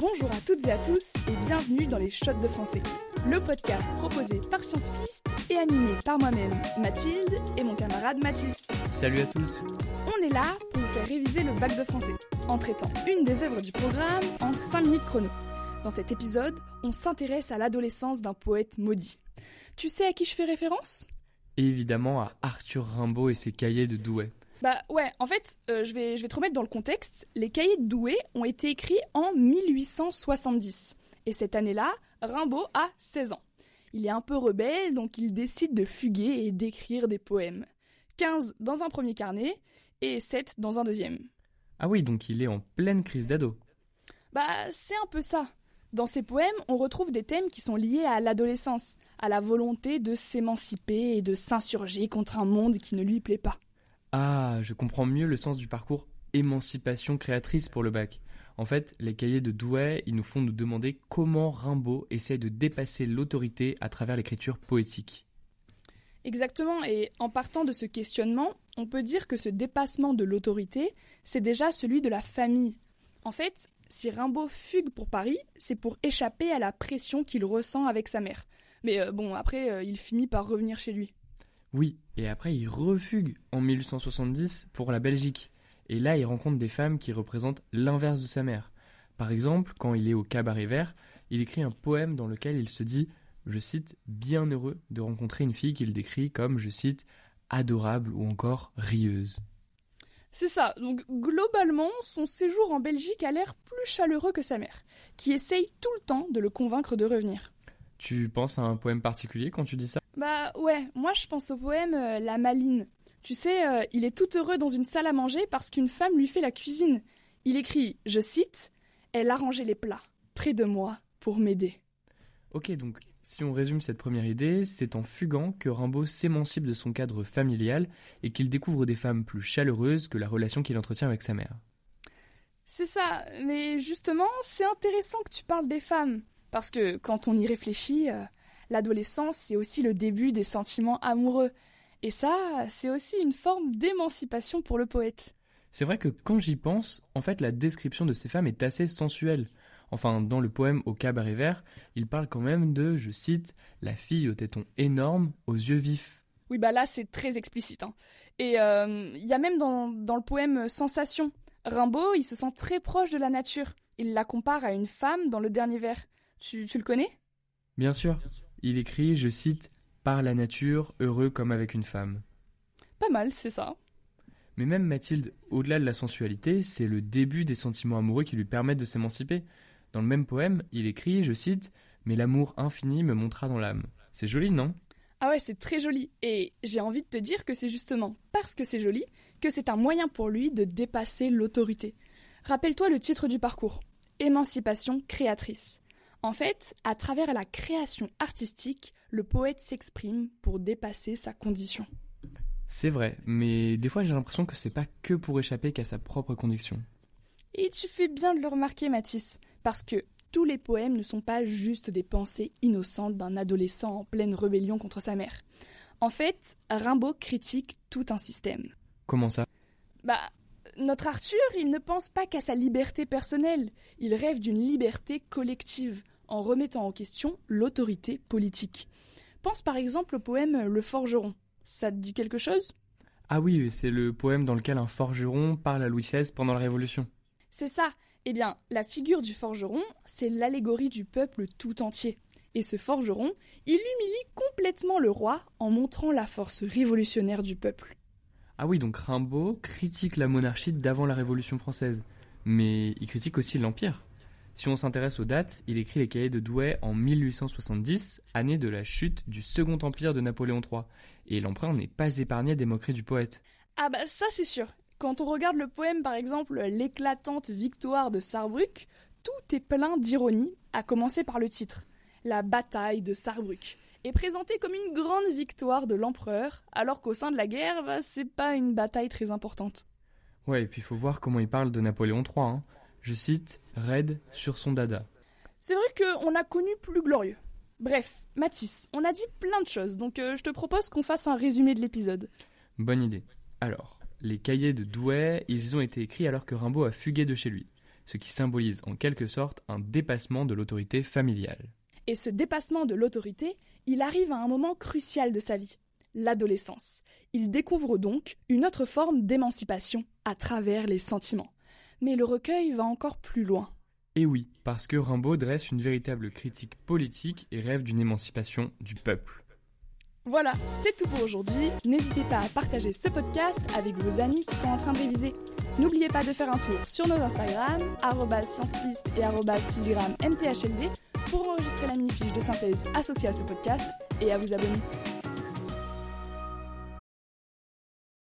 Bonjour à toutes et à tous et bienvenue dans les Shots de français, le podcast proposé par Science Piste et animé par moi-même, Mathilde, et mon camarade Mathis. Salut à tous On est là pour vous faire réviser le bac de français, en traitant une des œuvres du programme en 5 minutes chrono. Dans cet épisode, on s'intéresse à l'adolescence d'un poète maudit. Tu sais à qui je fais référence? Évidemment à Arthur Rimbaud et ses cahiers de Douai. Bah ouais, en fait, euh, je, vais, je vais te remettre dans le contexte. Les cahiers de Douai ont été écrits en 1870. Et cette année-là, Rimbaud a 16 ans. Il est un peu rebelle, donc il décide de fuguer et d'écrire des poèmes. 15 dans un premier carnet et 7 dans un deuxième. Ah oui, donc il est en pleine crise d'ado. Bah c'est un peu ça. Dans ces poèmes, on retrouve des thèmes qui sont liés à l'adolescence, à la volonté de s'émanciper et de s'insurger contre un monde qui ne lui plaît pas. Ah, je comprends mieux le sens du parcours émancipation créatrice pour le bac. En fait, les cahiers de Douai, ils nous font nous demander comment Rimbaud essaie de dépasser l'autorité à travers l'écriture poétique. Exactement, et en partant de ce questionnement, on peut dire que ce dépassement de l'autorité, c'est déjà celui de la famille. En fait, si Rimbaud fugue pour Paris, c'est pour échapper à la pression qu'il ressent avec sa mère. Mais euh, bon, après, euh, il finit par revenir chez lui. Oui, et après il refugue en 1870 pour la Belgique. Et là il rencontre des femmes qui représentent l'inverse de sa mère. Par exemple, quand il est au cabaret vert, il écrit un poème dans lequel il se dit, je cite, bien heureux de rencontrer une fille qu'il décrit comme, je cite, adorable ou encore rieuse. C'est ça, donc globalement, son séjour en Belgique a l'air plus chaleureux que sa mère, qui essaye tout le temps de le convaincre de revenir. Tu penses à un poème particulier quand tu dis ça? Bah ouais, moi je pense au poème euh, La Maline. Tu sais, euh, il est tout heureux dans une salle à manger parce qu'une femme lui fait la cuisine. Il écrit, je cite, Elle arrangeait les plats, près de moi, pour m'aider. Ok, donc si on résume cette première idée, c'est en fuguant que Rimbaud s'émancipe de son cadre familial et qu'il découvre des femmes plus chaleureuses que la relation qu'il entretient avec sa mère. C'est ça, mais justement, c'est intéressant que tu parles des femmes. Parce que quand on y réfléchit, euh, l'adolescence, c'est aussi le début des sentiments amoureux. Et ça, c'est aussi une forme d'émancipation pour le poète. C'est vrai que quand j'y pense, en fait la description de ces femmes est assez sensuelle. Enfin, dans le poème Au cabaret vert, il parle quand même de, je cite, la fille au téton énorme, aux yeux vifs. Oui, bah là, c'est très explicite. Hein. Et il euh, y a même dans, dans le poème Sensation, Rimbaud, il se sent très proche de la nature. Il la compare à une femme dans le dernier vers. Tu, tu le connais? Bien sûr. Il écrit, je cite, Par la nature, heureux comme avec une femme. Pas mal, c'est ça. Mais même Mathilde, au-delà de la sensualité, c'est le début des sentiments amoureux qui lui permettent de s'émanciper. Dans le même poème, il écrit, je cite, Mais l'amour infini me montra dans l'âme. C'est joli, non? Ah ouais, c'est très joli. Et j'ai envie de te dire que c'est justement parce que c'est joli que c'est un moyen pour lui de dépasser l'autorité. Rappelle-toi le titre du parcours. Émancipation créatrice. En fait, à travers la création artistique, le poète s'exprime pour dépasser sa condition. C'est vrai, mais des fois j'ai l'impression que c'est pas que pour échapper qu'à sa propre condition. Et tu fais bien de le remarquer, Matisse, parce que tous les poèmes ne sont pas juste des pensées innocentes d'un adolescent en pleine rébellion contre sa mère. En fait, Rimbaud critique tout un système. Comment ça? Bah, notre Arthur, il ne pense pas qu'à sa liberté personnelle, il rêve d'une liberté collective, en remettant en question l'autorité politique. Pense par exemple au poème Le Forgeron. Ça te dit quelque chose? Ah oui, c'est le poème dans lequel un forgeron parle à Louis XVI pendant la Révolution. C'est ça. Eh bien, la figure du forgeron, c'est l'allégorie du peuple tout entier. Et ce forgeron, il humilie complètement le roi en montrant la force révolutionnaire du peuple. Ah oui, donc Rimbaud critique la monarchie d'avant la Révolution française, mais il critique aussi l'Empire. Si on s'intéresse aux dates, il écrit les cahiers de Douai en 1870, année de la chute du Second Empire de Napoléon III. Et l'empereur n'est pas épargné des moqueries du poète. Ah bah ça c'est sûr. Quand on regarde le poème par exemple L'éclatante victoire de Sarrebruck, tout est plein d'ironie, à commencer par le titre. La bataille de Sarrebruck est présentée comme une grande victoire de l'empereur, alors qu'au sein de la guerre, bah, c'est pas une bataille très importante. Ouais, et puis il faut voir comment il parle de Napoléon III. Hein. Je cite, raide sur son dada. C'est vrai qu'on a connu plus glorieux. Bref, Mathis, on a dit plein de choses, donc euh, je te propose qu'on fasse un résumé de l'épisode. Bonne idée. Alors, les cahiers de Douai, ils ont été écrits alors que Rimbaud a fugué de chez lui. ce qui symbolise en quelque sorte un dépassement de l'autorité familiale. Et ce dépassement de l'autorité, il arrive à un moment crucial de sa vie, l'adolescence. Il découvre donc une autre forme d'émancipation à travers les sentiments. Mais le recueil va encore plus loin. Et oui, parce que Rimbaud dresse une véritable critique politique et rêve d'une émancipation du peuple. Voilà, c'est tout pour aujourd'hui. N'hésitez pas à partager ce podcast avec vos amis qui sont en train de réviser. N'oubliez pas de faire un tour sur nos Instagram, sciencepiste et mthld, pour enregistrer la mini-fiche de synthèse associée à ce podcast et à vous abonner.